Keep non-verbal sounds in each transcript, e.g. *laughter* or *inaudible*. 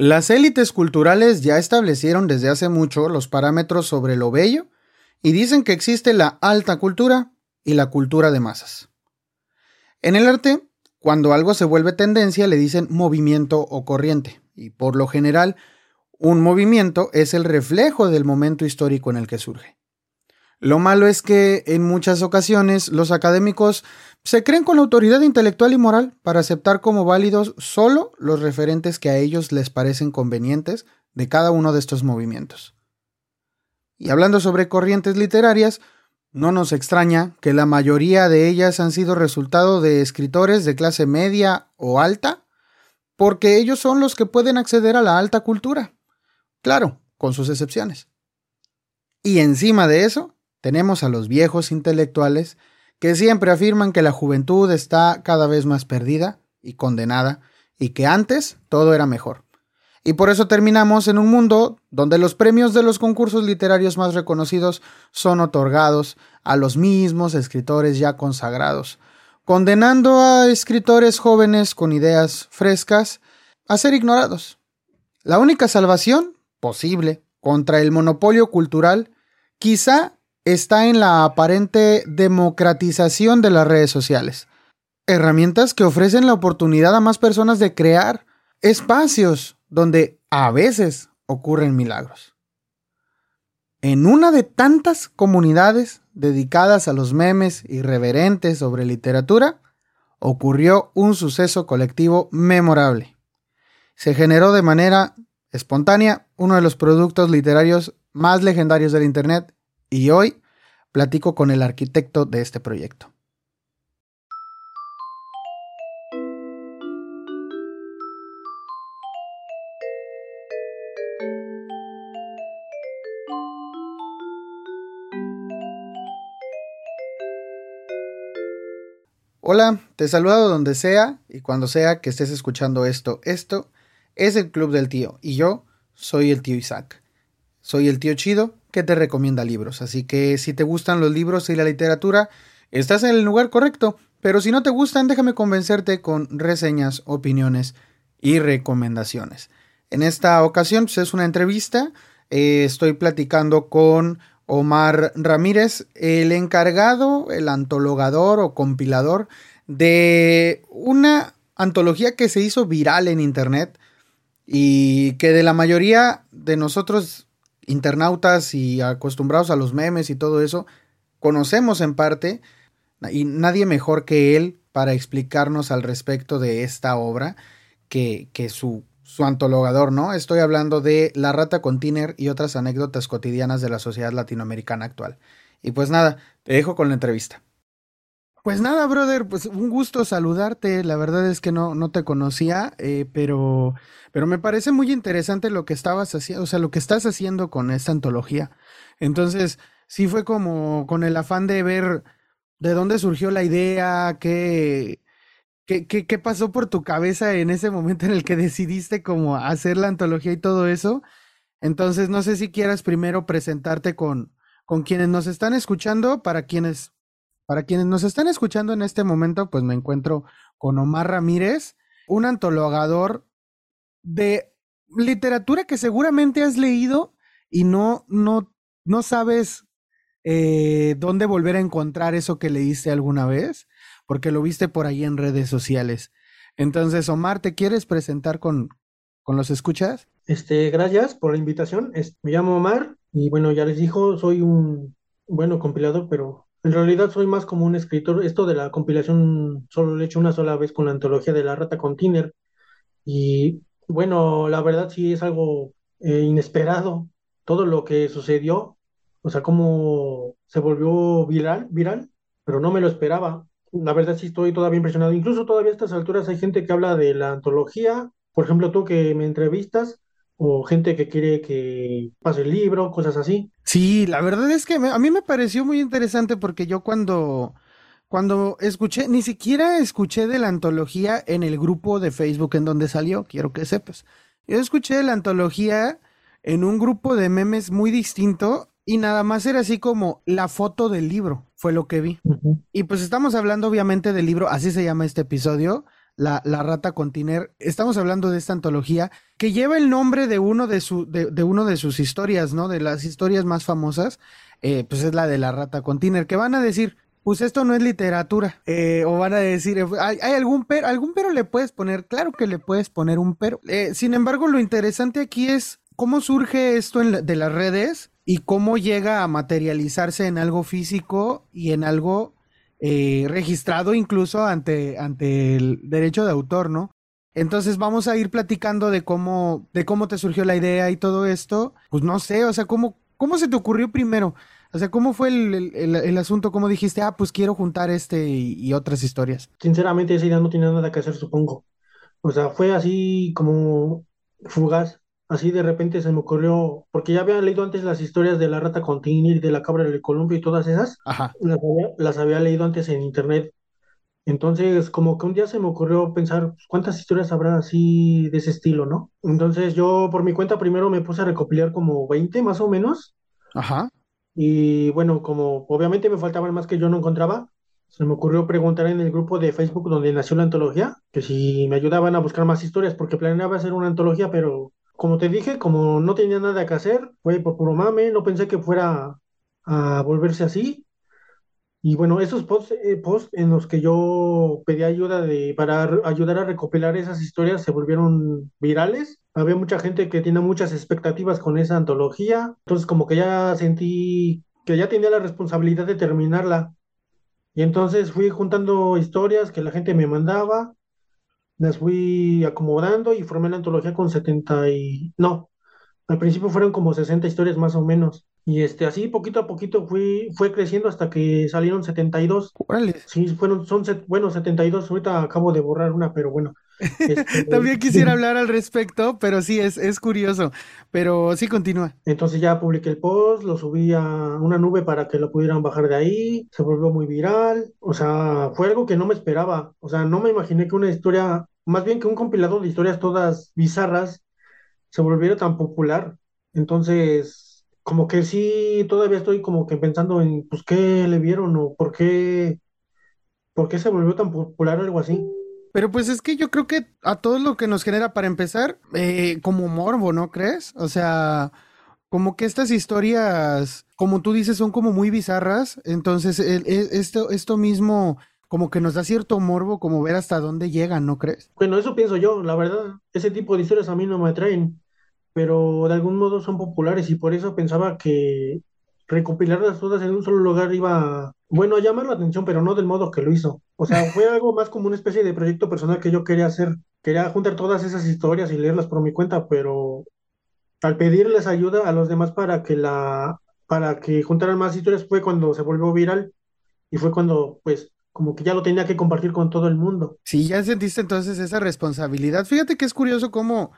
Las élites culturales ya establecieron desde hace mucho los parámetros sobre lo bello y dicen que existe la alta cultura y la cultura de masas. En el arte, cuando algo se vuelve tendencia le dicen movimiento o corriente, y por lo general, un movimiento es el reflejo del momento histórico en el que surge. Lo malo es que en muchas ocasiones los académicos se creen con autoridad intelectual y moral para aceptar como válidos solo los referentes que a ellos les parecen convenientes de cada uno de estos movimientos. Y hablando sobre corrientes literarias, no nos extraña que la mayoría de ellas han sido resultado de escritores de clase media o alta, porque ellos son los que pueden acceder a la alta cultura. Claro, con sus excepciones. Y encima de eso, tenemos a los viejos intelectuales que siempre afirman que la juventud está cada vez más perdida y condenada, y que antes todo era mejor. Y por eso terminamos en un mundo donde los premios de los concursos literarios más reconocidos son otorgados a los mismos escritores ya consagrados, condenando a escritores jóvenes con ideas frescas a ser ignorados. La única salvación posible contra el monopolio cultural quizá está en la aparente democratización de las redes sociales. Herramientas que ofrecen la oportunidad a más personas de crear espacios donde a veces ocurren milagros. En una de tantas comunidades dedicadas a los memes irreverentes sobre literatura, ocurrió un suceso colectivo memorable. Se generó de manera espontánea uno de los productos literarios más legendarios del Internet y hoy platico con el arquitecto de este proyecto. Hola, te saludo donde sea y cuando sea que estés escuchando esto. Esto es el Club del Tío y yo soy el tío Isaac. Soy el tío chido que te recomienda libros, así que si te gustan los libros y la literatura, estás en el lugar correcto, pero si no te gustan, déjame convencerte con reseñas, opiniones y recomendaciones. En esta ocasión pues, es una entrevista, eh, estoy platicando con Omar Ramírez, el encargado, el antologador o compilador de una antología que se hizo viral en internet y que de la mayoría de nosotros internautas y acostumbrados a los memes y todo eso, conocemos en parte y nadie mejor que él para explicarnos al respecto de esta obra que, que su su antologador, ¿no? Estoy hablando de La rata con Tiner y otras anécdotas cotidianas de la sociedad latinoamericana actual. Y pues nada, te dejo con la entrevista. Pues nada, brother, pues un gusto saludarte. La verdad es que no, no te conocía, eh, pero, pero me parece muy interesante lo que estabas haciendo, o sea, lo que estás haciendo con esta antología. Entonces, sí fue como con el afán de ver de dónde surgió la idea, qué, ¿Qué, pasó por tu cabeza en ese momento en el que decidiste como hacer la antología y todo eso? Entonces, no sé si quieras primero presentarte con, con quienes nos están escuchando, para quienes, para quienes nos están escuchando en este momento, pues me encuentro con Omar Ramírez, un antologador de literatura que seguramente has leído y no, no, no sabes eh, dónde volver a encontrar eso que leíste alguna vez porque lo viste por ahí en redes sociales. Entonces, Omar, ¿te quieres presentar con, con los escuchas? Este, gracias por la invitación. me llamo Omar y bueno, ya les dijo, soy un bueno compilador, pero en realidad soy más como un escritor. Esto de la compilación solo lo he hecho una sola vez con la antología de la rata con Tiner. Y bueno, la verdad sí es algo eh, inesperado todo lo que sucedió, o sea, cómo se volvió viral, viral, pero no me lo esperaba la verdad sí estoy todavía impresionado. Incluso todavía a estas alturas hay gente que habla de la antología, por ejemplo tú que me entrevistas, o gente que quiere que pase el libro, cosas así. Sí, la verdad es que a mí me pareció muy interesante porque yo cuando, cuando escuché, ni siquiera escuché de la antología en el grupo de Facebook en donde salió, quiero que sepas. Yo escuché de la antología en un grupo de memes muy distinto y nada más era así como la foto del libro, fue lo que vi. Y pues estamos hablando obviamente del libro, así se llama este episodio, la, la, rata con Tiner. Estamos hablando de esta antología que lleva el nombre de uno de, su, de, uno de sus historias, ¿no? De las historias más famosas, eh, pues es la de la rata con Tiner, que van a decir, pues esto no es literatura. Eh, o van a decir, ¿hay, ¿hay, algún pero? ¿Algún pero le puedes poner? Claro que le puedes poner un pero. Eh, sin embargo, lo interesante aquí es cómo surge esto de las redes y cómo llega a materializarse en algo físico y en algo eh, registrado incluso ante, ante el derecho de autor, ¿no? Entonces vamos a ir platicando de cómo, de cómo te surgió la idea y todo esto. Pues no sé, o sea, cómo, cómo se te ocurrió primero. O sea, ¿cómo fue el, el, asunto? ¿Cómo dijiste, ah, pues quiero juntar este y, otras historias? Sinceramente, esa idea no tenía nada que hacer, supongo. O sea, fue así como fugaz. Así de repente se me ocurrió, porque ya había leído antes las historias de la rata con y de la cabra del Columpio y todas esas. Ajá. Las había, las había leído antes en internet. Entonces, como que un día se me ocurrió pensar pues, cuántas historias habrá así de ese estilo, ¿no? Entonces yo por mi cuenta primero me puse a recopilar como 20 más o menos. Ajá. Y bueno, como obviamente me faltaban más que yo no encontraba, se me ocurrió preguntar en el grupo de Facebook donde nació la antología, que si me ayudaban a buscar más historias, porque planeaba hacer una antología, pero como te dije, como no tenía nada que hacer, fue por puro mame, no pensé que fuera a volverse así. Y bueno, esos posts, eh, en los que yo pedí ayuda para ayudar a recopilar esas historias se volvieron virales. Había mucha gente que tiene muchas expectativas con esa antología. Entonces como que ya sentí que ya tenía la responsabilidad de terminarla. Y entonces fui juntando historias que la gente me mandaba, las fui acomodando y formé la antología con 70 y... No, al principio fueron como 60 historias más o menos. Y este, así poquito a poquito fui, fue creciendo hasta que salieron 72. Órale. Sí, fueron, son, bueno, 72. Ahorita acabo de borrar una, pero bueno. *laughs* Este, También quisiera hablar al respecto, pero sí, es, es curioso. Pero sí, continúa. Entonces ya publiqué el post, lo subí a una nube para que lo pudieran bajar de ahí. Se volvió muy viral. O sea, fue algo que no me esperaba. O sea, no me imaginé que una historia, más bien que un compilado de historias todas bizarras, se volviera tan popular. Entonces como que sí, todavía estoy como que pensando en, pues, ¿qué le vieron o por qué, por qué se volvió tan popular o algo así? Pero pues es que yo creo que a todo lo que nos genera para empezar, eh, como morbo, ¿no crees? O sea, como que estas historias, como tú dices, son como muy bizarras, entonces el, esto, esto mismo como que nos da cierto morbo como ver hasta dónde llegan, ¿no crees? Bueno, eso pienso yo, la verdad, ese tipo de historias a mí no me atraen pero de algún modo son populares y por eso pensaba que recopilarlas todas en un solo lugar iba, bueno, a llamar la atención, pero no del modo que lo hizo. O sea, fue algo más como una especie de proyecto personal que yo quería hacer. Quería juntar todas esas historias y leerlas por mi cuenta, pero al pedirles ayuda a los demás para que la para que juntaran más historias fue cuando se volvió viral y fue cuando pues como que ya lo tenía que compartir con todo el mundo. Sí, ya sentiste entonces esa responsabilidad. Fíjate que es curioso cómo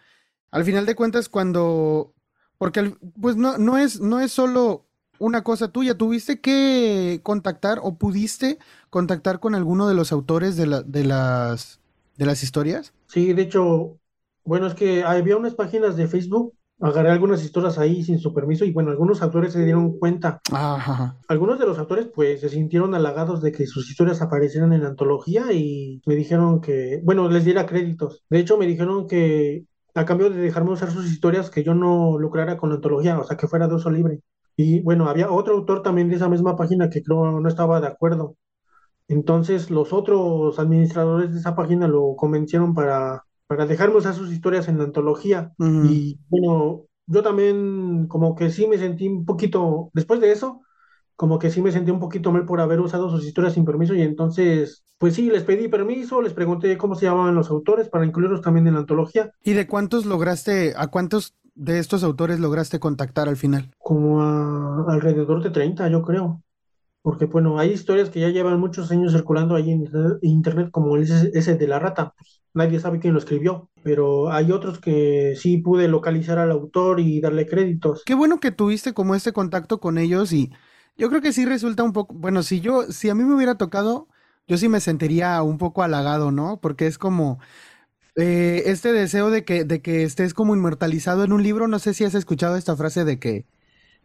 al final de cuentas, cuando. Porque pues no, no es, no es solo una cosa tuya. ¿Tuviste que contactar o pudiste contactar con alguno de los autores de, la, de las de las historias? Sí, de hecho, bueno, es que había unas páginas de Facebook, agarré algunas historias ahí sin su permiso y bueno, algunos autores se dieron cuenta. Ajá. Algunos de los autores pues se sintieron halagados de que sus historias aparecieran en la antología y me dijeron que, bueno, les diera créditos. De hecho, me dijeron que a cambio de dejarme usar sus historias, que yo no lucrara con la antología, o sea, que fuera de uso libre. Y bueno, había otro autor también de esa misma página que creo no estaba de acuerdo. Entonces los otros administradores de esa página lo convencieron para, para dejarme usar sus historias en la antología. Uh -huh. Y bueno, yo también como que sí me sentí un poquito, después de eso, como que sí me sentí un poquito mal por haber usado sus historias sin permiso y entonces, pues sí, les pedí permiso, les pregunté cómo se llamaban los autores para incluirlos también en la antología. ¿Y de cuántos lograste, a cuántos de estos autores lograste contactar al final? Como a alrededor de 30, yo creo. Porque bueno, hay historias que ya llevan muchos años circulando ahí en internet, como ese, ese de la rata, pues nadie sabe quién lo escribió, pero hay otros que sí pude localizar al autor y darle créditos. Qué bueno que tuviste como este contacto con ellos y yo creo que sí resulta un poco, bueno, si yo, si a mí me hubiera tocado, yo sí me sentiría un poco halagado, ¿no? Porque es como eh, este deseo de que, de que estés como inmortalizado en un libro. No sé si has escuchado esta frase de que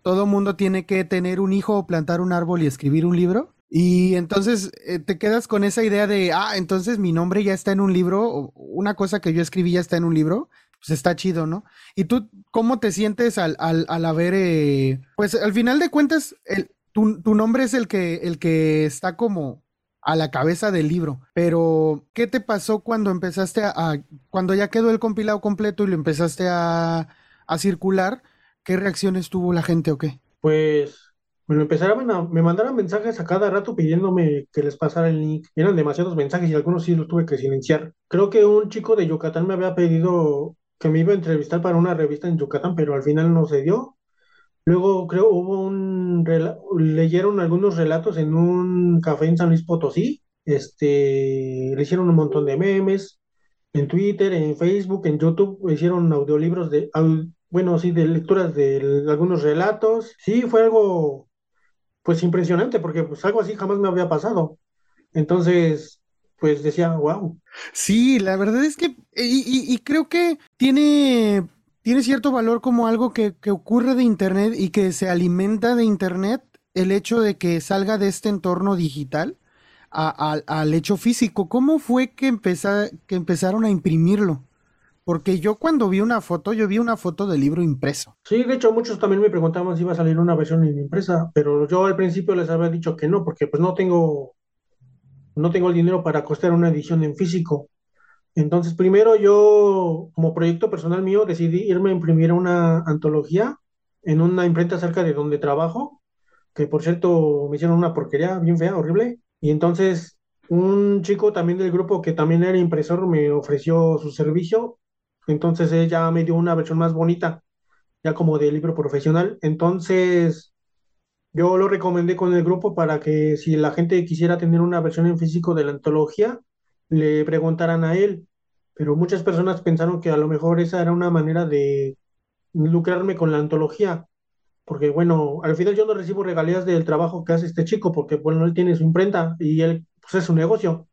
todo mundo tiene que tener un hijo plantar un árbol y escribir un libro. Y entonces eh, te quedas con esa idea de, ah, entonces mi nombre ya está en un libro, una cosa que yo escribí ya está en un libro, pues está chido, ¿no? ¿Y tú cómo te sientes al, al, al haber, eh, pues al final de cuentas, el, tu, tu, nombre es el que, el que está como a la cabeza del libro, pero ¿qué te pasó cuando empezaste a, cuando ya quedó el compilado completo y lo empezaste a, a circular? ¿Qué reacciones tuvo la gente o qué? Pues me empezaron a, me mandaron mensajes a cada rato pidiéndome que les pasara el link. Eran demasiados mensajes y algunos sí los tuve que silenciar. Creo que un chico de Yucatán me había pedido que me iba a entrevistar para una revista en Yucatán, pero al final no se dio. Luego creo hubo un leyeron algunos relatos en un café en San Luis Potosí. Este, le hicieron un montón de memes en Twitter, en Facebook, en YouTube, hicieron audiolibros de bueno, sí, de lecturas de algunos relatos. Sí, fue algo pues impresionante porque pues algo así jamás me había pasado. Entonces, pues decía, wow. Sí, la verdad es que, y, y, creo que tiene, tiene cierto valor como algo que, que, ocurre de Internet y que se alimenta de Internet el hecho de que salga de este entorno digital a, al hecho físico. ¿Cómo fue que, empezar, que empezaron a imprimirlo? Porque yo cuando vi una foto, yo vi una foto del libro impreso. Sí, de hecho muchos también me preguntaban si iba a salir una versión impresa, pero yo al principio les había dicho que no, porque pues no tengo, no tengo el dinero para costear una edición en físico. Entonces primero yo, como proyecto personal mío, decidí irme a imprimir una antología en una imprenta cerca de donde trabajo, que por cierto me hicieron una porquería bien fea, horrible. Y entonces un chico también del grupo que también era impresor me ofreció su servicio entonces ella me dio una versión más bonita, ya como de libro profesional. Entonces yo lo recomendé con el grupo para que si la gente quisiera tener una versión en físico de la antología, le preguntaran a él. Pero muchas personas pensaron que a lo mejor esa era una manera de lucrarme con la antología. Porque bueno, al final yo no recibo regalías del trabajo que hace este chico, porque bueno, él tiene su imprenta y él pues es su negocio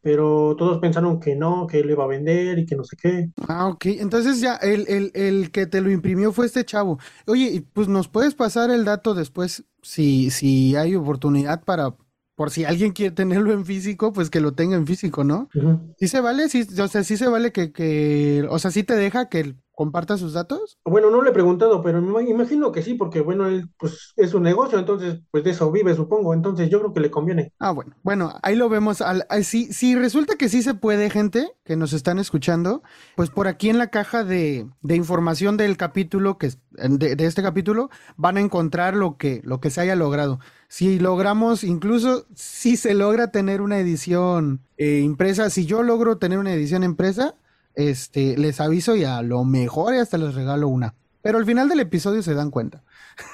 pero todos pensaron que no, que él iba a vender y que no sé qué. Ah, ok. Entonces ya el, el, el que te lo imprimió fue este chavo. Oye, pues nos puedes pasar el dato después si, si hay oportunidad para, por si alguien quiere tenerlo en físico, pues que lo tenga en físico, ¿no? Uh -huh. ¿Sí se vale? ¿Sí, o sea, sí se vale que, que, o sea, sí te deja que comparta sus datos? Bueno, no le he preguntado, pero me imagino que sí, porque bueno, él pues es un negocio, entonces pues de eso vive, supongo, entonces yo creo que le conviene. Ah, bueno, bueno, ahí lo vemos. Al, si, si resulta que sí se puede, gente que nos están escuchando, pues por aquí en la caja de, de información del capítulo, que de, de, este capítulo, van a encontrar lo que, lo que se haya logrado. Si logramos, incluso si se logra tener una edición eh, impresa, si yo logro tener una edición impresa, este, les aviso y a lo mejor y hasta les regalo una. Pero al final del episodio se dan cuenta.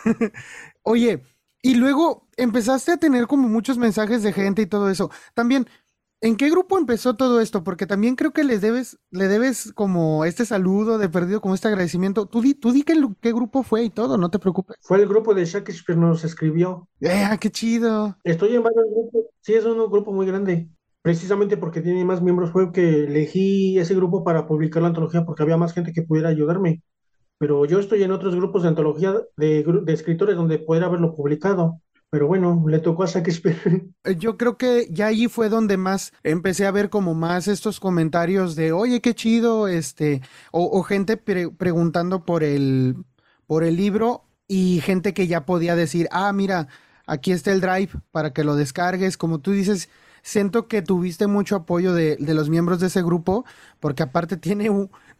*laughs* Oye, y luego empezaste a tener como muchos mensajes de gente y todo eso. También, ¿en qué grupo empezó todo esto? Porque también creo que les debes, le debes como este saludo de perdido, como este agradecimiento. Tú di, tú di qué, qué grupo fue y todo, no te preocupes. Fue el grupo de Shakespeare nos escribió. ¡Eh, qué chido! Estoy en varios grupos. Sí, es un grupo muy grande precisamente porque tiene más miembros fue que elegí ese grupo para publicar la antología porque había más gente que pudiera ayudarme. Pero yo estoy en otros grupos de antología de, de escritores donde pudiera haberlo publicado. Pero bueno, le tocó a Shakespeare. *laughs* Yo creo que ya allí fue donde más empecé a ver como más estos comentarios de, oye, qué chido, este, o, o gente pre preguntando por el, por el libro y gente que ya podía decir, ah, mira, aquí está el drive para que lo descargues. Como tú dices, siento que tuviste mucho apoyo de, de, los miembros de ese grupo, porque aparte tiene,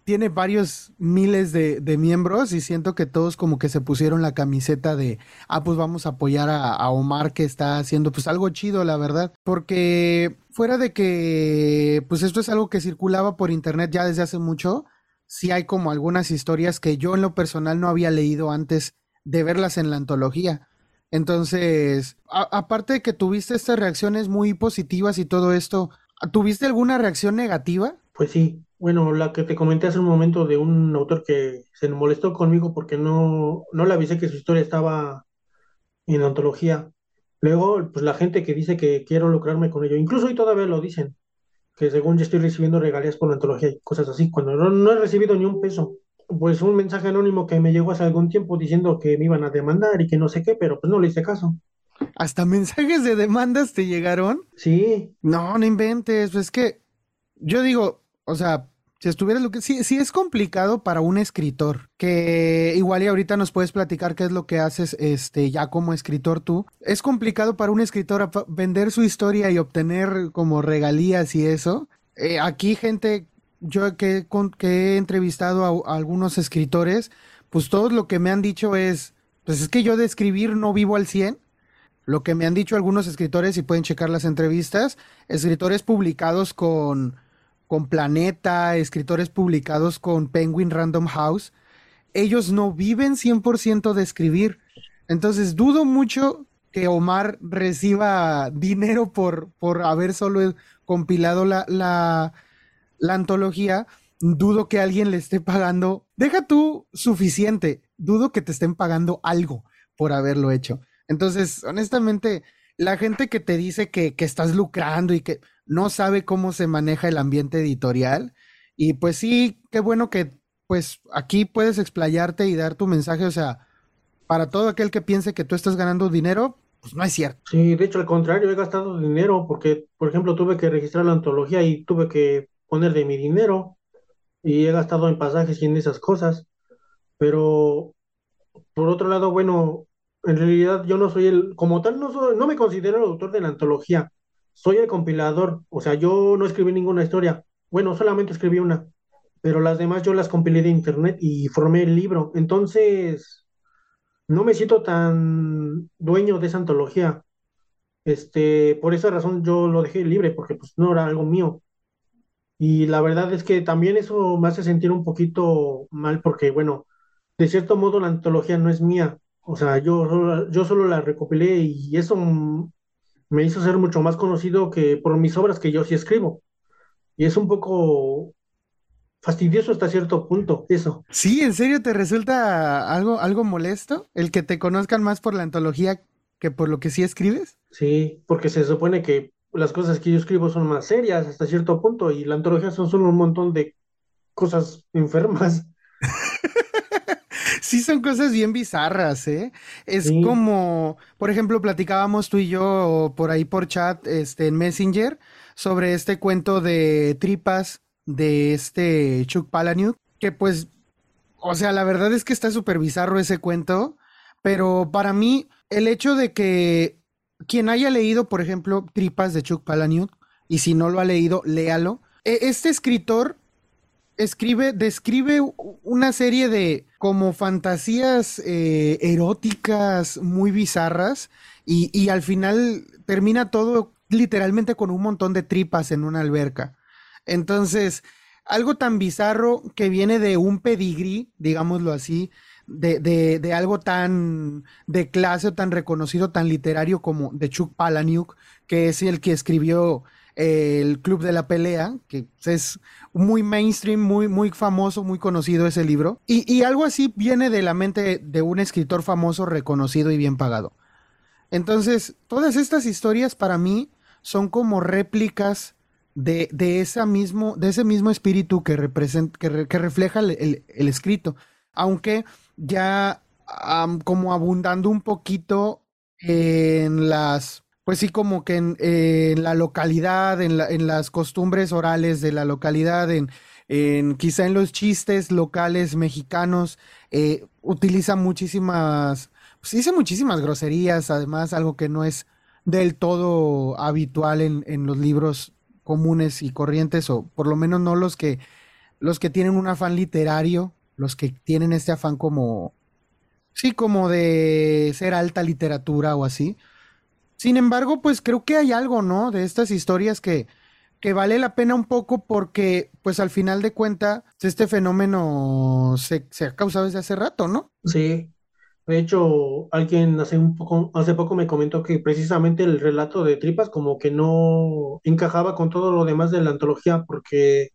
tiene varios miles de, de, miembros y siento que todos como que se pusieron la camiseta de, ah, pues vamos a apoyar a, a, Omar que está haciendo pues algo chido, la verdad, porque fuera de que pues esto es algo que circulaba por internet ya desde hace mucho, sí hay como algunas historias que yo en lo personal no había leído antes de verlas en la antología. Entonces, aparte de que tuviste estas reacciones muy positivas y todo esto, ¿tuviste alguna reacción negativa? Pues sí, bueno, la que te comenté hace un momento de un autor que se molestó conmigo porque no, no le avisé que su historia estaba en la antología. Luego, pues la gente que dice que quiero lucrarme con ello, incluso hoy todavía lo dicen, que según yo estoy recibiendo regalías por la antología y cosas así, cuando no, no he recibido ni un peso pues un mensaje anónimo que me llegó hace algún tiempo diciendo que me iban a demandar y que no sé qué, pero pues no le hice caso. ¿Hasta mensajes de demandas te llegaron? Sí. No, no inventes. Es que yo digo, o sea, si estuviera lo que sí, sí es complicado para un escritor, que igual y ahorita nos puedes platicar qué es lo que haces este ya como escritor tú. Es complicado para un escritor vender su historia y obtener como regalías y eso. Eh, aquí gente yo que, que he entrevistado a, algunos escritores, pues todo lo que me han dicho es, pues es que yo de escribir no vivo al 100. Lo que me han dicho algunos escritores, y pueden checar las entrevistas, escritores publicados con con Planeta, escritores publicados con Penguin Random House, ellos no viven 100% de escribir. Entonces dudo mucho que Omar reciba dinero por, por haber solo compilado la, la, la antología. Dudo que alguien le esté pagando, deja tú suficiente, dudo que te estén pagando algo por haberlo hecho. Entonces, honestamente, la gente que te dice que, que estás lucrando y que no sabe cómo se maneja el ambiente editorial. Y pues sí, qué bueno que pues aquí puedes explayarte y dar tu mensaje, o sea, para todo aquel que piense que tú estás ganando dinero, pues no es cierto. Sí, de hecho al contrario, he gastado dinero porque, por ejemplo, tuve que registrar la antología y tuve que poner de mi dinero y he gastado en pasajes y en esas cosas. Pero por otro lado, bueno, en realidad yo no soy el, como tal, no, soy, no me considero el autor de la antología soy el compilador, o sea, yo no escribí ninguna historia, bueno, solamente escribí una, pero las demás yo las compilé de internet y formé el libro, entonces no me siento tan dueño de esa antología. Este, por esa razón yo lo dejé libre, porque pues no era algo mío. Y la verdad es que también eso me hace sentir un poquito mal, porque bueno, de cierto modo la antología no es mía. O sea, yo, yo solo la recopilé y eso me hizo ser mucho más conocido que por mis obras que yo sí escribo. Y es un poco fastidioso hasta cierto punto, eso. Sí, ¿en serio te resulta algo, algo molesto el que te conozcan más por la antología que por lo que sí escribes? Sí, porque se supone que las cosas que yo escribo son más serias hasta cierto punto y la antología son solo un montón de cosas *laughs* enfermas. sí son cosas bien bizarras, ¿eh? Es como, por ejemplo, platicábamos tú y yo por ahí por chat, este, en Messenger, sobre este cuento de tripas de este Chuck Palahniuk, que pues, o sea, la verdad es que está súper bizarro ese cuento, pero para mí, el hecho de que quien haya leído, por ejemplo, Tripas de Chuck Palahniuk, y si no lo ha leído, léalo. E, este escritor escribe, describe una serie de como fantasías eh, eróticas muy bizarras y, y, al final termina todo literalmente con un montón de tripas en una alberca. Entonces, algo tan bizarro que viene de un pedigrí, digámoslo así, de, de, de, algo tan de clase o tan reconocido, tan literario como de Chuck Palahniuk, que es el que escribió el Club de la Pelea, que es muy mainstream, muy, muy famoso, muy conocido ese libro. Y, algo así viene de la mente de un escritor famoso, reconocido y bien pagado. Entonces, todas estas historias para mí son como réplicas de, esa mismo, de ese mismo espíritu que, que, refleja el, escrito. Aunque ya como abundando un poquito en las pues sí, como que en, la localidad, en, en, las costumbres orales de la localidad, en, en quizá en los chistes locales mexicanos, eh, utiliza muchísimas, pues dice muchísimas groserías, además, algo que no es del todo habitual en, en los libros comunes y corrientes, o por lo menos no los que, los que tienen un afán literario, los que tienen este afán como, sí, como de ser alta literatura o así. Sin embargo, pues creo que hay algo, ¿no? De estas historias que, que vale la pena un poco porque, pues al final de cuentas, este fenómeno se, se, ha causado desde hace rato, ¿no? Sí. De hecho, alguien hace un poco, hace poco me comentó que precisamente el relato de Tripas como que no encajaba con todo lo demás de la antología porque,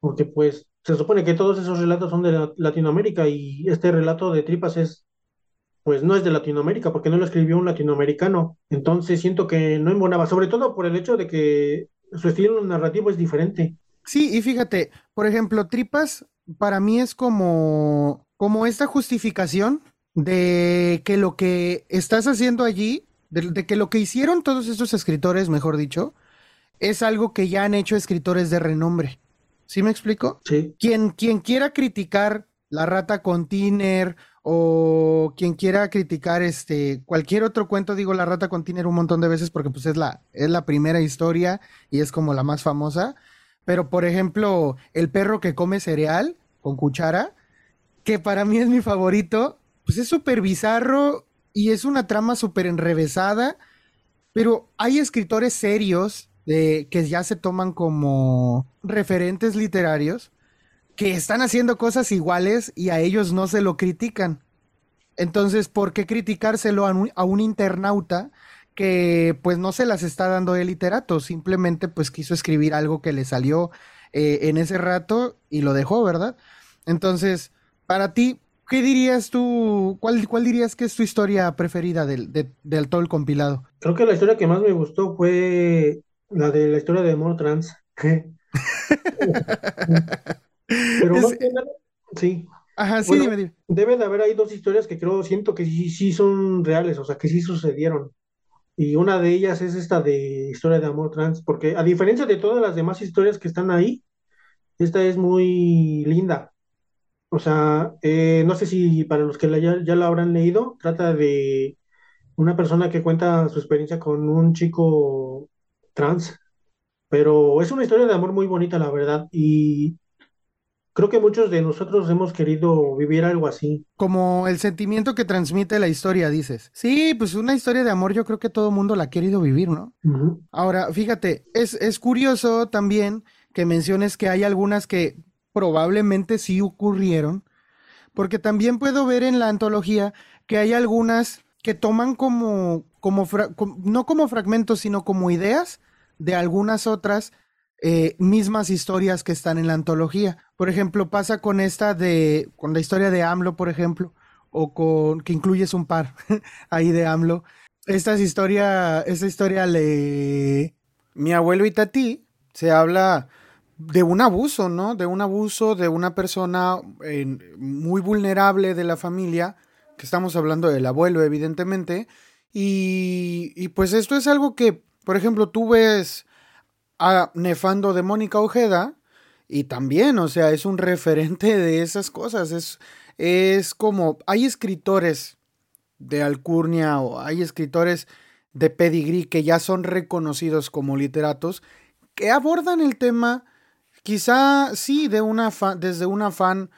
porque pues se supone que todos esos relatos son de Latinoamérica y este relato de Tripas es pues no es de Latinoamérica, porque no lo escribió un latinoamericano. Entonces siento que no embonaba, sobre todo por el hecho de que su estilo narrativo es diferente. Sí, y fíjate, por ejemplo, Tripas para mí es como, como esta justificación de que lo que estás haciendo allí, de, que lo que hicieron todos estos escritores, mejor dicho, es algo que ya han hecho escritores de renombre. ¿Sí me explico? Sí. Quien, quien quiera criticar la rata con Tiner o quien quiera criticar este cualquier otro cuento, digo la rata con Tiner un montón de veces porque pues es la, es la primera historia y es como la más famosa. Pero por ejemplo, el perro que come cereal con cuchara, que para mí es mi favorito, pues es súper bizarro y es una trama súper enrevesada, pero hay escritores serios de, que ya se toman como referentes literarios que están haciendo cosas iguales y a ellos no se lo critican. Entonces, ¿por qué criticárselo a un, internauta que pues no se las está dando de literato? Simplemente pues quiso escribir algo que le salió eh, en ese rato y lo dejó, ¿verdad? Entonces, para ti, ¿qué dirías tú? ¿Cuál, cuál dirías que es tu historia preferida del, del todo compilado? Creo que la historia que más me gustó fue la de la historia de amor trans. Pero no sí. Ajá, sí, dime, Debe de haber ahí dos historias que creo, siento que sí, sí son reales, o sea, que sí sucedieron. Y una de ellas es esta de historia de amor trans, porque a diferencia de todas las demás historias que están ahí, esta es muy linda. O sea, eh, no sé si para los que ya, ya la habrán leído, trata de una persona que cuenta su experiencia con un chico trans, pero es una historia de amor muy bonita, la verdad, y creo que muchos de nosotros hemos querido vivir algo así. Como el sentimiento que transmite la historia, dices. Sí, pues una historia de amor yo creo que todo mundo la ha querido vivir, ¿no? Ahora, fíjate, es, es curioso también que menciones que hay algunas que probablemente sí ocurrieron, porque también puedo ver en la antología que hay algunas que toman como, como, no como fragmentos, sino como ideas de algunas otras eh, mismas historias que están en la antología. Por ejemplo, pasa con esta de, con la historia de AMLO, por ejemplo, o con, que incluyes un par *laughs* ahí de AMLO. Esta historia, esta historia le... Mi abuelo y Tati se habla de un abuso, ¿no? De un abuso de una persona muy vulnerable de la familia, que estamos hablando del abuelo, evidentemente. Y, y pues esto es algo que, por ejemplo, tú ves a Nefando de Mónica Ojeda y también, o sea, es un referente de esas cosas. Es, es como, hay escritores de alcurnia o hay escritores de pedigrí que ya son reconocidos como literatos que abordan el tema quizá sí de una desde un afán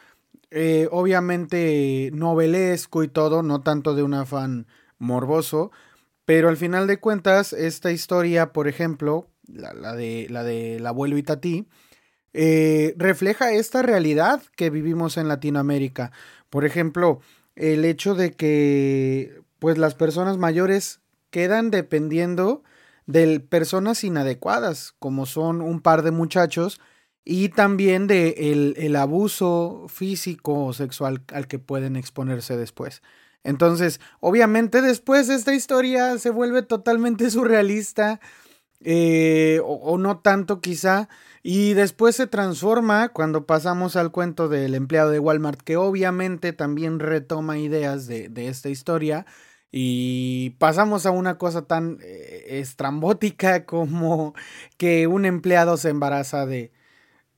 eh, obviamente novelesco y todo, no tanto de un afán morboso, pero al final de cuentas esta historia, por ejemplo, la, de, la del abuelo Itatí, eh, refleja esta realidad que vivimos en Latinoamérica. Por ejemplo, el hecho de que pues las personas mayores quedan dependiendo de personas inadecuadas, como son un par de muchachos, y también de el, el abuso físico o sexual al que pueden exponerse después. Entonces, obviamente después esta historia se vuelve totalmente *laughs* surrealista, eh, o, no tanto quizá, y después se transforma cuando pasamos al cuento del empleado de Walmart, que obviamente también retoma ideas de, esta historia, y pasamos a una cosa tan eh, estrambótica como que un empleado se embaraza de,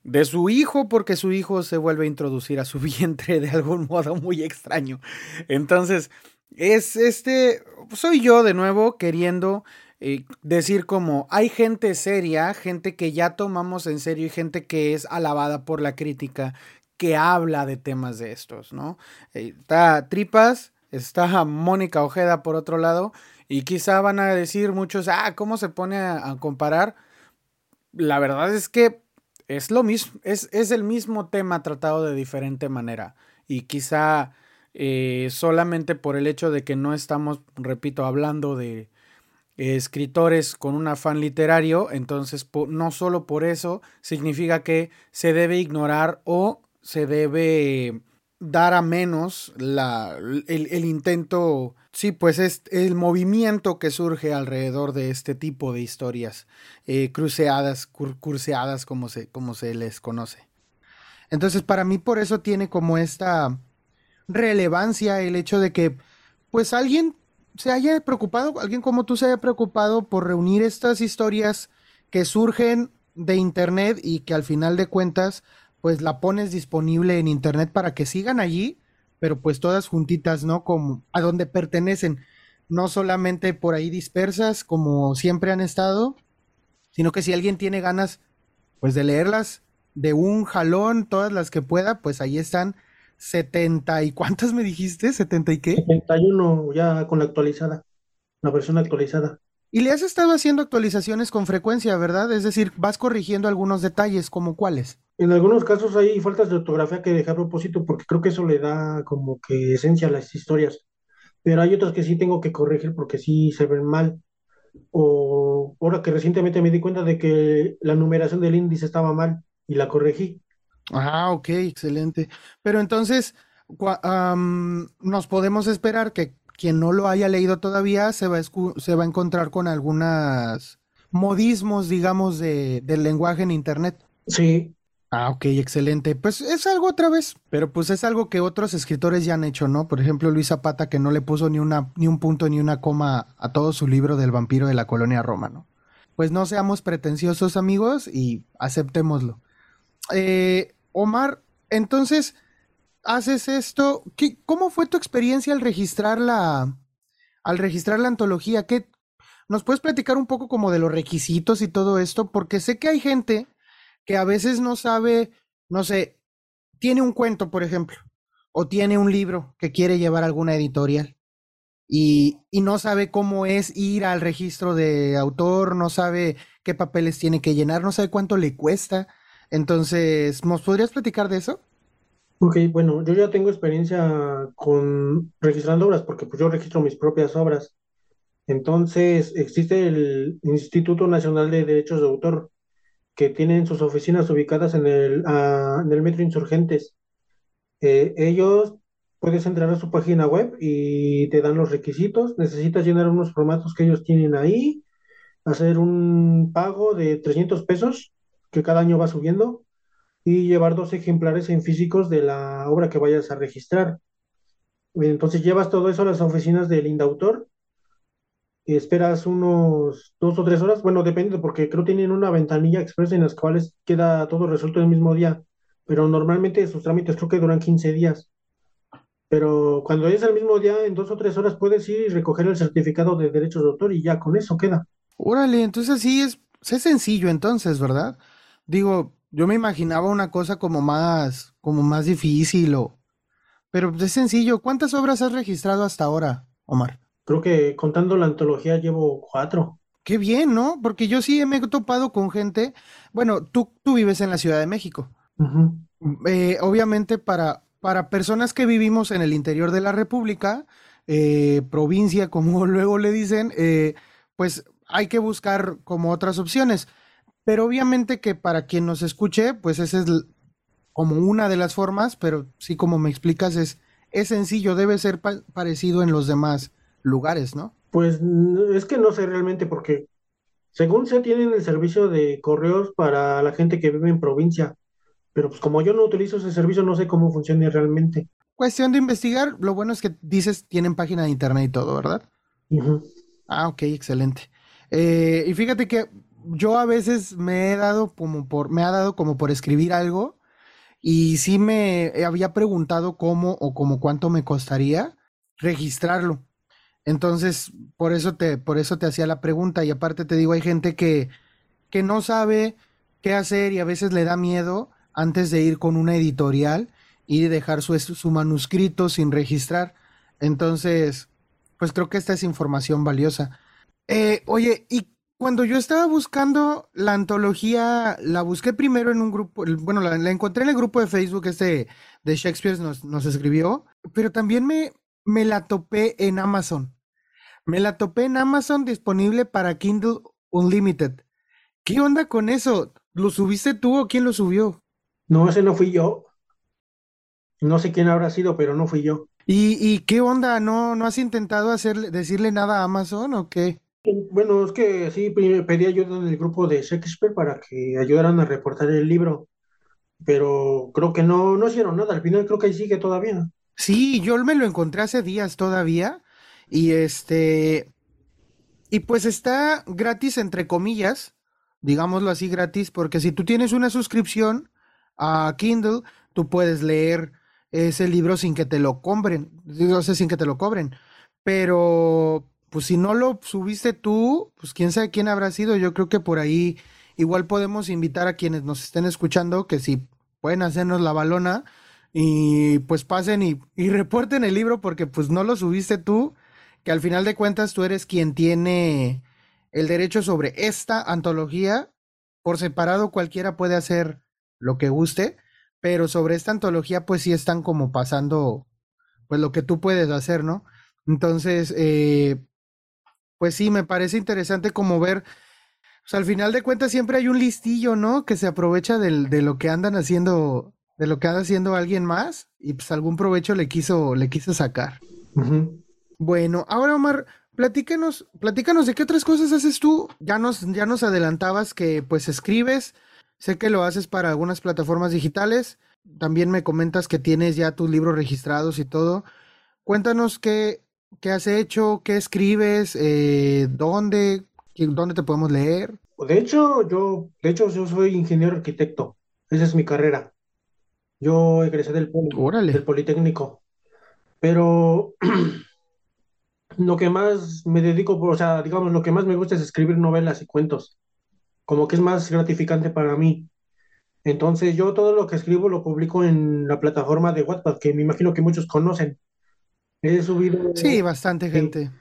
de su hijo porque su hijo se vuelve a introducir a su *laughs* vientre de algún modo muy extraño. Entonces, es este, soy yo de nuevo queriendo eh, decir como hay gente seria, gente que ya tomamos en serio y gente que es alabada por la crítica, que habla de temas de estos, ¿no? Eh, está Tripas, está Mónica Ojeda por otro lado, y quizá van a decir muchos, ah, ¿cómo se pone a, comparar? La verdad es que es lo mismo, es, es, el mismo tema tratado de diferente manera, y quizá eh, solamente por el hecho de que no estamos, repito, hablando de escritores con un afán literario, entonces no solo por eso significa que se debe ignorar o se debe dar a menos la, el, intento, sí, pues es el movimiento que surge alrededor de este tipo de historias eh, cruceadas, curseadas como se, como se les conoce. Entonces para mí por eso tiene como esta relevancia el hecho de que pues alguien se haya preocupado, alguien como tú se haya preocupado por reunir estas historias que surgen de internet y que al final de cuentas pues la pones disponible en internet para que sigan allí, pero pues todas juntitas, ¿no? Como a donde pertenecen, no solamente por ahí dispersas como siempre han estado, sino que si alguien tiene ganas pues de leerlas de un jalón, todas las que pueda, pues ahí están 70 y cuántas me dijiste, 70 y qué? 71 ya con la actualizada, la versión actualizada. Y le has estado haciendo actualizaciones con frecuencia, ¿verdad? Es decir, vas corrigiendo algunos detalles, como cuáles. En algunos casos hay faltas de ortografía que dejar a propósito porque creo que eso le da como que esencia a las historias. Pero hay otras que sí tengo que corregir porque sí se ven mal. O ahora que recientemente me di cuenta de que la numeración del índice estaba mal y la corregí. Ah, ok, excelente. Pero entonces, nos podemos esperar que quien no lo haya leído todavía se va a, se va a encontrar con algunos modismos, digamos, de, del lenguaje en Internet. Sí. Ah, ok, excelente. Pues es algo otra vez, pero pues es algo que otros escritores ya han hecho, ¿no? Por ejemplo, Luis Zapata, que no le puso ni, una, ni un punto ni una coma a todo su libro del vampiro de la colonia Roma, ¿no? Pues no seamos pretenciosos, amigos, y aceptémoslo. Eh, Omar, entonces, haces esto. ¿Qué, ¿Cómo fue tu experiencia al registrar la, al registrar la antología? ¿Qué, ¿Nos puedes platicar un poco como de los requisitos y todo esto? Porque sé que hay gente que a veces no sabe, no sé, tiene un cuento, por ejemplo, o tiene un libro que quiere llevar a alguna editorial y, y no sabe cómo es ir al registro de autor, no sabe qué papeles tiene que llenar, no sabe cuánto le cuesta. Entonces, ¿nos podrías platicar de eso? Ok, bueno, yo ya tengo experiencia con registrando obras porque pues yo registro mis propias obras. Entonces, existe el Instituto Nacional de Derechos de Autor que tienen sus oficinas ubicadas en el, ah, Metro Insurgentes. Eh, ellos puedes entrar a su página web y te dan los requisitos. Necesitas llenar unos formatos que ellos tienen ahí, hacer un pago de 300 pesos que cada año va subiendo, y llevar dos ejemplares en físicos de la obra que vayas a registrar. Entonces llevas todo eso a las oficinas del Indautor esperas unos dos o tres horas, bueno, depende, porque creo tienen una ventanilla expresa en las cuales queda todo resuelto el mismo día, pero normalmente sus trámites creo que duran 15 días. Pero cuando es el mismo día, en dos o tres horas puedes ir y recoger el certificado de derechos de autor y ya con eso queda. Órale, entonces sí es, es sencillo entonces, ¿verdad? Digo, yo me imaginaba una cosa como más, como más difícil o... Pero es sencillo. ¿Cuántas obras has registrado hasta ahora, Omar? Creo que contando la antología llevo cuatro. Qué bien, ¿no? Porque yo sí me he topado con gente. Bueno, tú, tú vives en la Ciudad de México. Eh, obviamente para, para personas que vivimos en el interior de la República, eh, provincia, *laughs* como luego le dicen, eh, pues hay que buscar como otras opciones. Pero obviamente que para quien nos escuche, pues esa es como una de las formas, pero sí como me explicas es, es sencillo, debe ser parecido en los demás lugares, ¿no? Pues es que no sé realmente porque según se tienen el servicio de correos para la gente que vive en provincia, pero pues como yo no utilizo ese servicio no sé cómo funciona realmente. Cuestión de investigar, lo bueno es que dices tienen página de internet y todo, ¿verdad? Ah, ok, excelente. Eh, y fíjate que yo a veces me he dado como por, me ha dado como por escribir algo y sí me había preguntado cómo o como cuánto me costaría registrarlo. Entonces, por eso te, por eso te hacía la pregunta. Y aparte te digo, hay gente que, que no sabe qué hacer y a veces le da miedo antes de ir con una editorial y dejar su, su manuscrito sin registrar. Entonces, pues creo que esta es información valiosa. Eh, oye, ¿y cuando yo estaba buscando la antología, la busqué primero en un grupo, bueno, la, encontré en el grupo de Facebook este de Shakespeare nos, nos escribió, pero también me, me la topé en Amazon. Me la topé en Amazon disponible para Kindle Unlimited. ¿Qué onda con eso? ¿Lo subiste tú o quién lo subió? No, ese no fui yo. No sé quién habrá sido, pero no fui yo. ¿Y, y qué onda? ¿No, ¿No has intentado hacerle, decirle nada a Amazon o qué? Bueno, es que sí pedí ayuda en el grupo de Shakespeare para que ayudaran a reportar el libro, pero creo que no, no hicieron nada. Al final creo que ahí sigue todavía. Sí, yo me lo encontré hace días todavía. Y este. Y pues está gratis, entre comillas. Digámoslo así, gratis. Porque si tú tienes una suscripción a Kindle, tú puedes leer ese libro sin que te lo compren. No sé, sin que te lo cobren. Pero, pues si no lo subiste tú, pues quién sabe quién habrá sido. Yo creo que por ahí igual podemos invitar a quienes nos estén escuchando que si pueden hacernos la balona y pues pasen y, y reporten el libro porque pues no lo subiste tú, que al final de cuentas tú eres quien tiene el derecho sobre esta antología. Por separado cualquiera puede hacer lo que guste, pero sobre esta antología pues sí están como pasando pues lo que tú puedes hacer, ¿no? Entonces, eh, pues sí, me parece interesante como ver, o sea, al final de cuentas siempre hay un listillo, ¿no? Que se aprovecha de lo que andan haciendo, de lo que anda haciendo alguien más y pues algún provecho le quiso, le quiso sacar. Bueno, ahora Omar, platícanos, platícanos de qué otras cosas haces tú. Ya nos, ya nos adelantabas que pues escribes, sé que lo haces para algunas plataformas digitales. También me comentas que tienes ya tus libros registrados y todo. Cuéntanos qué, qué has hecho, qué escribes, eh, dónde, dónde te podemos leer. De hecho, yo, de hecho, yo soy ingeniero arquitecto. Esa es mi carrera. Yo egresé del, del Politécnico. Pero *clears throat* lo que más me dedico, o sea, digamos, lo que más me gusta es escribir novelas y cuentos. Como que es más gratificante para mí. Entonces, yo todo lo que escribo lo publico en la plataforma de Wattpad, que me imagino que muchos conocen. He subido. Sí, bastante gente.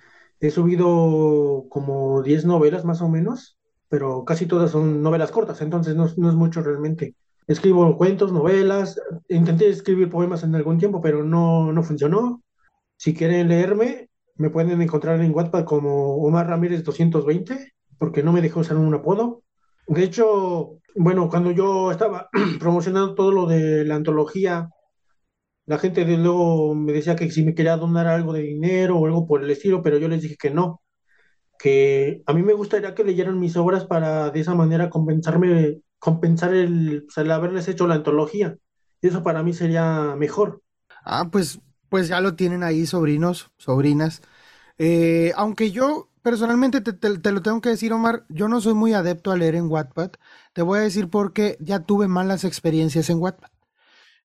He subido como 10 novelas más o menos, pero casi todas son novelas cortas, entonces no, no es mucho realmente. Escribo cuentos, novelas, intenté escribir poemas en algún tiempo, pero no, no funcionó. Si quieren leerme, me pueden encontrar en Wattpad como Omar Ramírez 220, porque no me dejó usar un apodo. De hecho, bueno, cuando yo estaba *clears throat* promocionando todo lo de la antología la gente de luego me decía que si me quería donar algo de dinero o algo por el estilo, pero yo les dije que no, que a mí me gustaría que leyeran mis obras para de esa manera compensarme, compensar el, haberles hecho la antología. Eso para mí sería mejor. Ah, pues, pues ya lo tienen ahí, sobrinos, sobrinas. Eh, aunque yo personalmente te, lo tengo que decir, Omar, yo no soy muy adepto a leer en Wattpad. Te voy a decir porque ya tuve malas experiencias en Wattpad.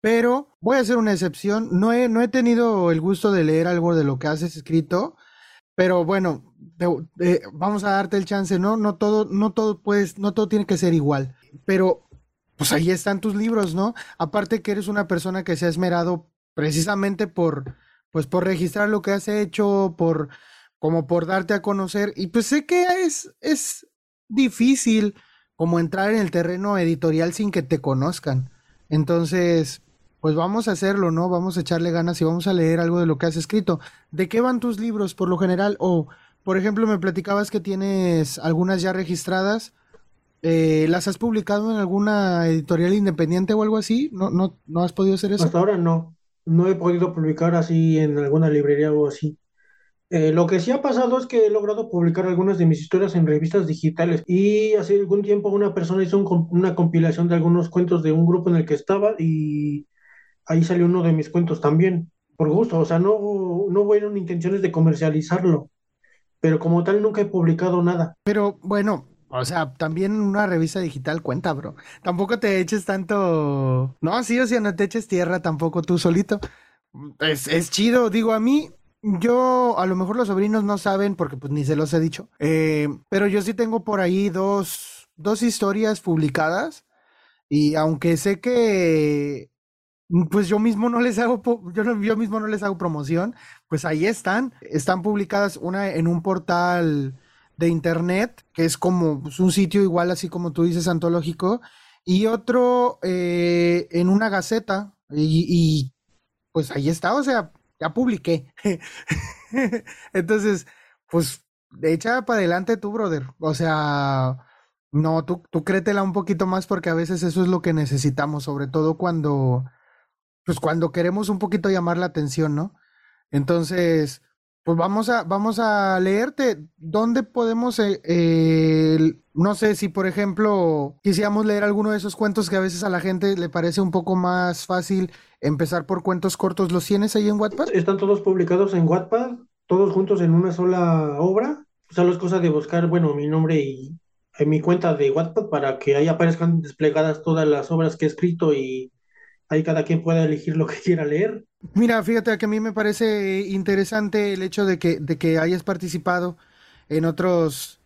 Pero voy a hacer una excepción. No he, no he tenido el gusto de leer algo de lo que has escrito, pero bueno, vamos a darte el chance, ¿no? No todo, no todo puedes, no todo tiene que ser igual. Pero, pues ahí están tus libros, ¿no? Aparte que eres una persona que se ha esmerado precisamente por, pues por registrar lo que has hecho, por, como por darte a conocer. Y pues sé que es, es difícil como entrar en el terreno editorial sin que te conozcan. Entonces, pues vamos a hacerlo, ¿no? Vamos a echarle ganas y vamos a leer algo de lo que has escrito. ¿De qué van tus libros por lo general? O, por ejemplo, me platicabas que tienes algunas ya registradas. Eh, ¿Las has publicado en alguna editorial independiente o algo así? ¿No, no, no has podido hacer eso? Hasta ahora no. No he podido publicar así en alguna librería o así. Eh, lo que sí ha pasado es que he logrado publicar algunas de mis historias en revistas digitales y hace algún tiempo una persona hizo una compilación de algunos cuentos de un grupo en el que estaba y ahí salió uno de mis cuentos también, por gusto, o sea, no, no fueron intenciones de comercializarlo, pero como tal nunca he publicado nada. Pero bueno, o sea, también una revista digital cuenta, bro. Tampoco te eches tanto... No, sí, o sea, no te eches tierra tampoco tú solito. Es, es chido, digo, a mí yo, a lo mejor los sobrinos no saben porque pues ni se los he dicho, eh, pero yo sí tengo por ahí dos, dos historias publicadas y aunque sé que pues yo mismo no les hago, yo, yo mismo no les hago promoción, pues ahí están, están publicadas una en un portal de internet, que es como pues, un sitio igual así como tú dices, antológico, y otro eh, en una gaceta, y, pues ahí está, o sea, ya publiqué. *laughs* Entonces, pues, echa para adelante tú, brother, o sea... No, tú, tú créetela un poquito más porque a veces eso es lo que necesitamos, sobre todo cuando, pues cuando queremos un poquito llamar la atención, ¿no? Entonces, Pues vamos a, vamos a leerte. ¿Dónde podemos, eh, no sé si por ejemplo quisiéramos leer alguno de esos cuentos que a veces a la gente le parece un poco más fácil empezar por cuentos cortos? ¿Los tienes ahí en Wattpad? Están todos publicados en Wattpad, todos juntos en una sola obra. Solo es cosa de buscar, bueno, mi nombre y en mi cuenta de Wattpad para que ahí aparezcan desplegadas todas las obras que he escrito y ahí cada quien pueda elegir lo que *laughs* quiera leer. Mira, fíjate que a mí me parece interesante el hecho de que, de que hayas participado en otros,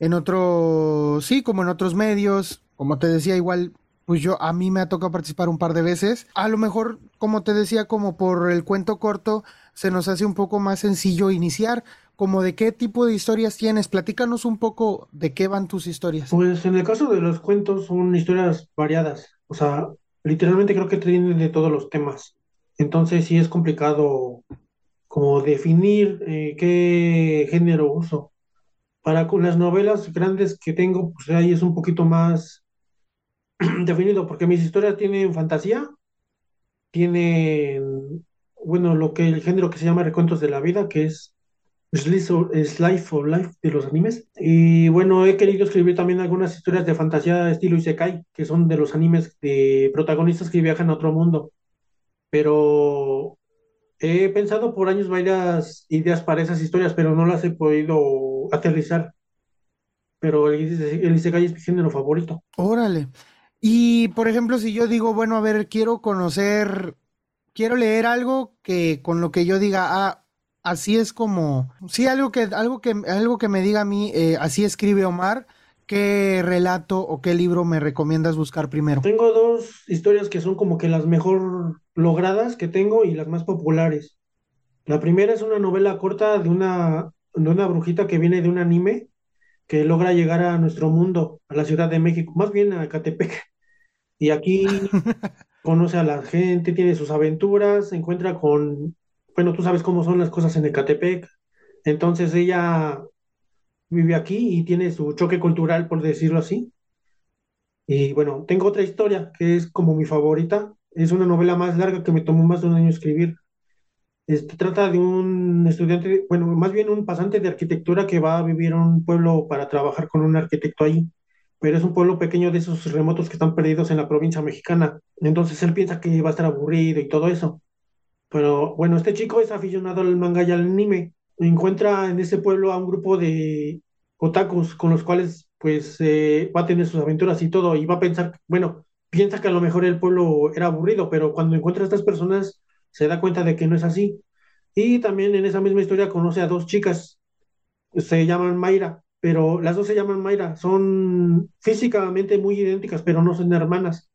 en otros, sí, como en otros medios, como te decía, igual, pues yo, a mí me ha tocado participar un par de veces. A lo mejor, como te decía, como por el cuento corto, se nos hace un poco más sencillo iniciar. Como de qué tipo de historias tienes, platícanos un poco de qué van tus historias. Pues en el caso de los cuentos son historias variadas, o sea, literalmente creo que tienen de todos los temas. Entonces sí es complicado como definir eh, qué género uso. Para con las novelas grandes que tengo, pues ahí es un poquito más *clears throat* definido, porque mis historias tienen fantasía, tienen, bueno, lo que el género que se llama recuentos de la vida, que es Slice of Life de los animes. Y bueno, he querido escribir también algunas historias de fantasía estilo Isekai, que son de los animes de protagonistas que viajan a otro mundo pero he pensado por años varias ideas para esas historias, pero no las he podido aterrizar. Pero el, el Isekai es mi género favorito. Órale. Y por ejemplo, si yo digo, bueno, a ver, quiero conocer, quiero leer algo que con lo que yo diga, ah, así es como, sí, algo que, algo que, algo que me diga a mí, eh, así escribe Omar ¿Qué relato o qué libro me recomiendas buscar primero? Tengo dos historias que son como que las mejor logradas que tengo y las más populares. La primera es una novela corta de una, de una brujita que viene de un anime que logra llegar a nuestro mundo, a la Ciudad de México, más bien a Catepec. Y aquí *laughs* conoce a la gente, tiene sus aventuras, se encuentra con, bueno, tú sabes cómo son las cosas en Ecatepec. Entonces ella vive aquí y tiene su choque cultural, por decirlo así. Y bueno, tengo otra historia que es como mi favorita. Es una novela más larga que me tomó más de un año escribir. Este, trata de un estudiante, bueno, más bien un pasante de arquitectura que va a vivir en un pueblo para trabajar con un arquitecto ahí, pero es un pueblo pequeño de esos remotos que están perdidos en la provincia mexicana. Entonces él piensa que va a estar aburrido y todo eso. Pero bueno, este chico es aficionado al manga y al anime encuentra en ese pueblo a un grupo de otakus con los cuales pues eh, va a tener sus aventuras y todo y va a pensar, bueno, piensa que a lo mejor el pueblo era aburrido, pero cuando encuentra a estas personas se da cuenta de que no es así. Y también en esa misma historia conoce a dos chicas, se llaman Mayra, pero las dos se llaman Mayra, son físicamente muy idénticas, pero no son hermanas.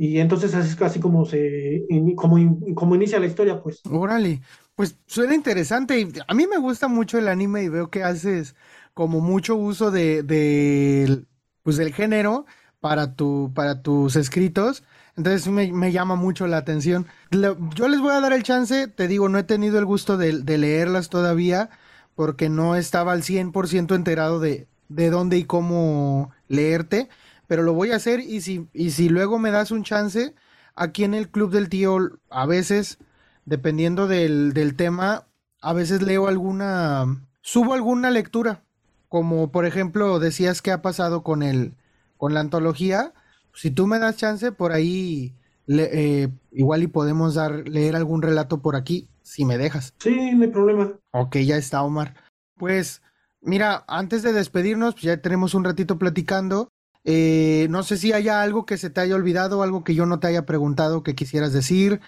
Y entonces así es casi como se como, como inicia la historia, pues. Órale, pues suena interesante. Y a mí me gusta mucho el anime y veo que haces como mucho uso de, pues del género para tu, para tus escritos. Entonces me, llama mucho la atención. yo les voy a dar el chance, te digo, no he tenido el gusto de, de leerlas todavía porque no estaba al 100% enterado de, de dónde y cómo leerte pero lo voy a hacer y si, y si luego me das un chance, aquí en el Club del Tío, a veces, dependiendo del, del tema, a veces leo alguna, subo alguna lectura, como por ejemplo decías que ha pasado con el, con la antología, si tú me das chance, por ahí eh, igual y podemos dar, leer algún relato por aquí, si me dejas. Sí, no hay problema. Ok, ya está, Omar. Pues, mira, antes de despedirnos, pues ya tenemos un ratito platicando. Eh, no sé si haya algo que se te haya olvidado, algo que yo no te haya preguntado que quisieras decir,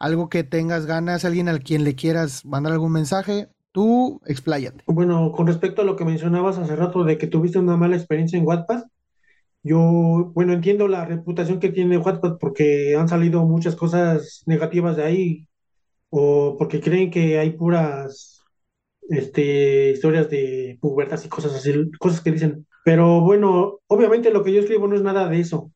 algo que tengas ganas, alguien al quien le quieras mandar algún mensaje. Tú, expláyate. Bueno, con respecto a lo que mencionabas hace rato de que tuviste una mala experiencia en Wattpad, yo, bueno, entiendo la reputación que tiene Wattpad porque han salido muchas cosas negativas de ahí o porque creen que hay puras este, historias de pubertas y cosas así, cosas que dicen pero bueno, obviamente lo que yo escribo no es nada de eso.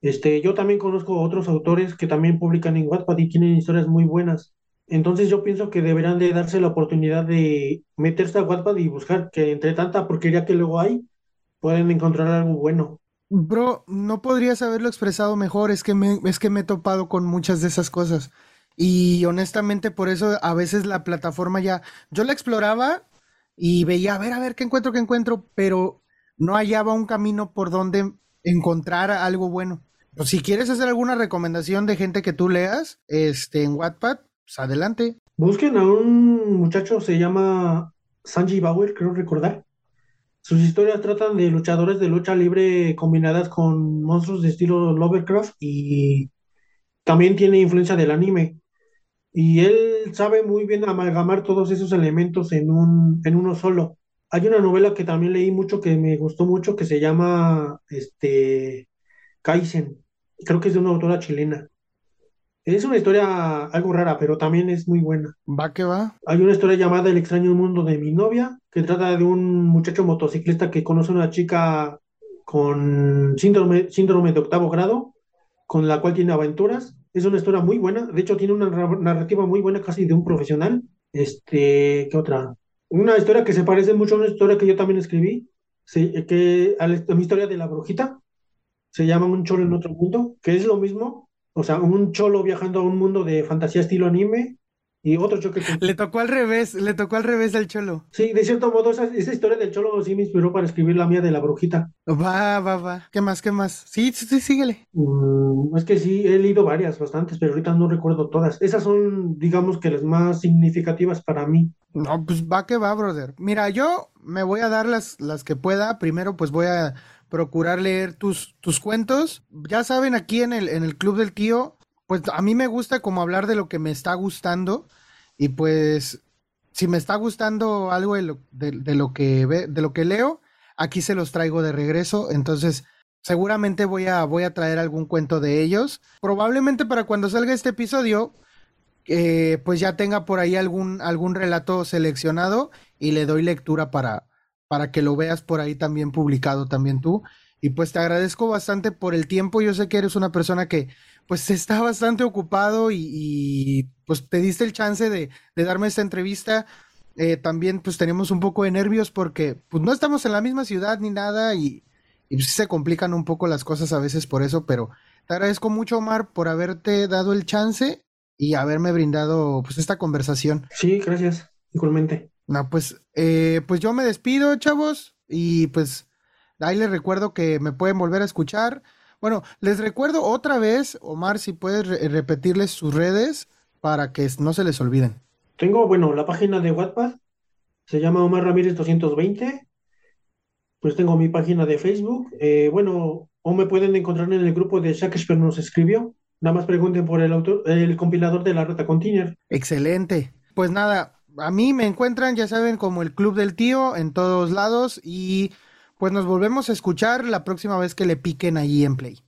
Este, yo también conozco otros autores que también publican en Wattpad y tienen historias muy buenas. Entonces yo pienso que deberán de darse la oportunidad de meterse a Wattpad y buscar que entre tanta porquería que luego hay, pueden encontrar algo bueno. Bro, no podrías haberlo expresado mejor, es que me, es que me he topado con muchas de esas cosas. Y honestamente por eso a veces la plataforma ya, yo la exploraba y veía, a ver, a ver, qué encuentro, qué encuentro, pero no hallaba un camino por donde encontrar algo bueno. Pues si quieres hacer alguna recomendación de gente que tú leas, este, en Wattpad, pues adelante. Busquen a un muchacho, se llama Sanji Bauer, creo recordar. Sus historias tratan de luchadores de lucha libre combinadas con monstruos de estilo Lovecraft y también tiene influencia del anime. Y él sabe muy bien amalgamar todos esos elementos en, un, en uno solo. Hay una novela que también leí mucho que me gustó mucho que se llama este, Kaizen. Creo que es de una autora chilena. Es una historia algo rara, pero también es muy buena. Va que va. Hay una historia llamada El extraño mundo de mi novia, que trata de un muchacho motociclista que conoce a una chica con síndrome, síndrome de octavo grado, con la cual tiene aventuras. Es una historia muy buena. De hecho, tiene una narrativa muy buena, casi de un profesional. Este, ¿qué otra? Una historia que se parece mucho a una historia que yo también escribí, que a, mi historia de la brujita. Se llama Un cholo en otro mundo, que es lo mismo, o sea, un cholo viajando a un mundo de fantasía estilo anime y otro choque. Le tocó al revés, le tocó al revés al cholo. Sí, de cierto modo, esa, historia del cholo sí me inspiró para escribir la mía de la brujita. Va, va, va. ¿Qué más, qué más? Sí, sí, sí síguele. Mm, es que sí, he leído varias, bastantes, pero ahorita no recuerdo todas. Esas son, digamos que las más significativas para mí. No, pues va que va, brother. Mira, yo me voy a dar las, las que pueda. Primero, pues voy a procurar leer tus, tus cuentos. Ya saben, aquí en el, en el Club del Tío, pues a mí me gusta como hablar de lo que me está gustando y pues si me está gustando algo de lo, de, lo que ve, de lo que leo, aquí se los traigo de regreso. Entonces, seguramente voy a, voy a traer algún cuento de ellos. Probablemente para cuando salga este episodio, eh, pues ya tenga por ahí algún, algún relato seleccionado y le doy lectura para, para que lo veas por ahí también publicado también tú. Y pues te agradezco bastante por el tiempo. Yo sé que eres una persona que pues está bastante ocupado y, pues te diste el chance de, darme esta entrevista. Eh, también pues tenemos un poco de nervios porque pues no estamos en la misma ciudad ni nada y, y pues, se complican un poco las cosas a veces por eso, pero te agradezco mucho Omar por haberte dado el chance y haberme brindado pues esta conversación. Sí, gracias, igualmente. No, pues, eh, pues yo me despido, chavos, y pues ahí les recuerdo que me pueden volver a escuchar. Bueno, les recuerdo otra vez, Omar, si puedes repetirles sus redes para que no se les olviden. Tengo, bueno, la página de WhatsApp, se llama Omar Ramírez 220. Pues tengo mi página de Facebook. Eh, bueno, o me pueden encontrar en el grupo de Shakespeare nos escribió. Nada más pregunten por el autor, el compilador de la Rata Continer. Excelente. Pues nada, a mí me encuentran, ya saben, como el Club del Tío en todos lados y pues nos volvemos a escuchar la próxima vez que le piquen allí en Play.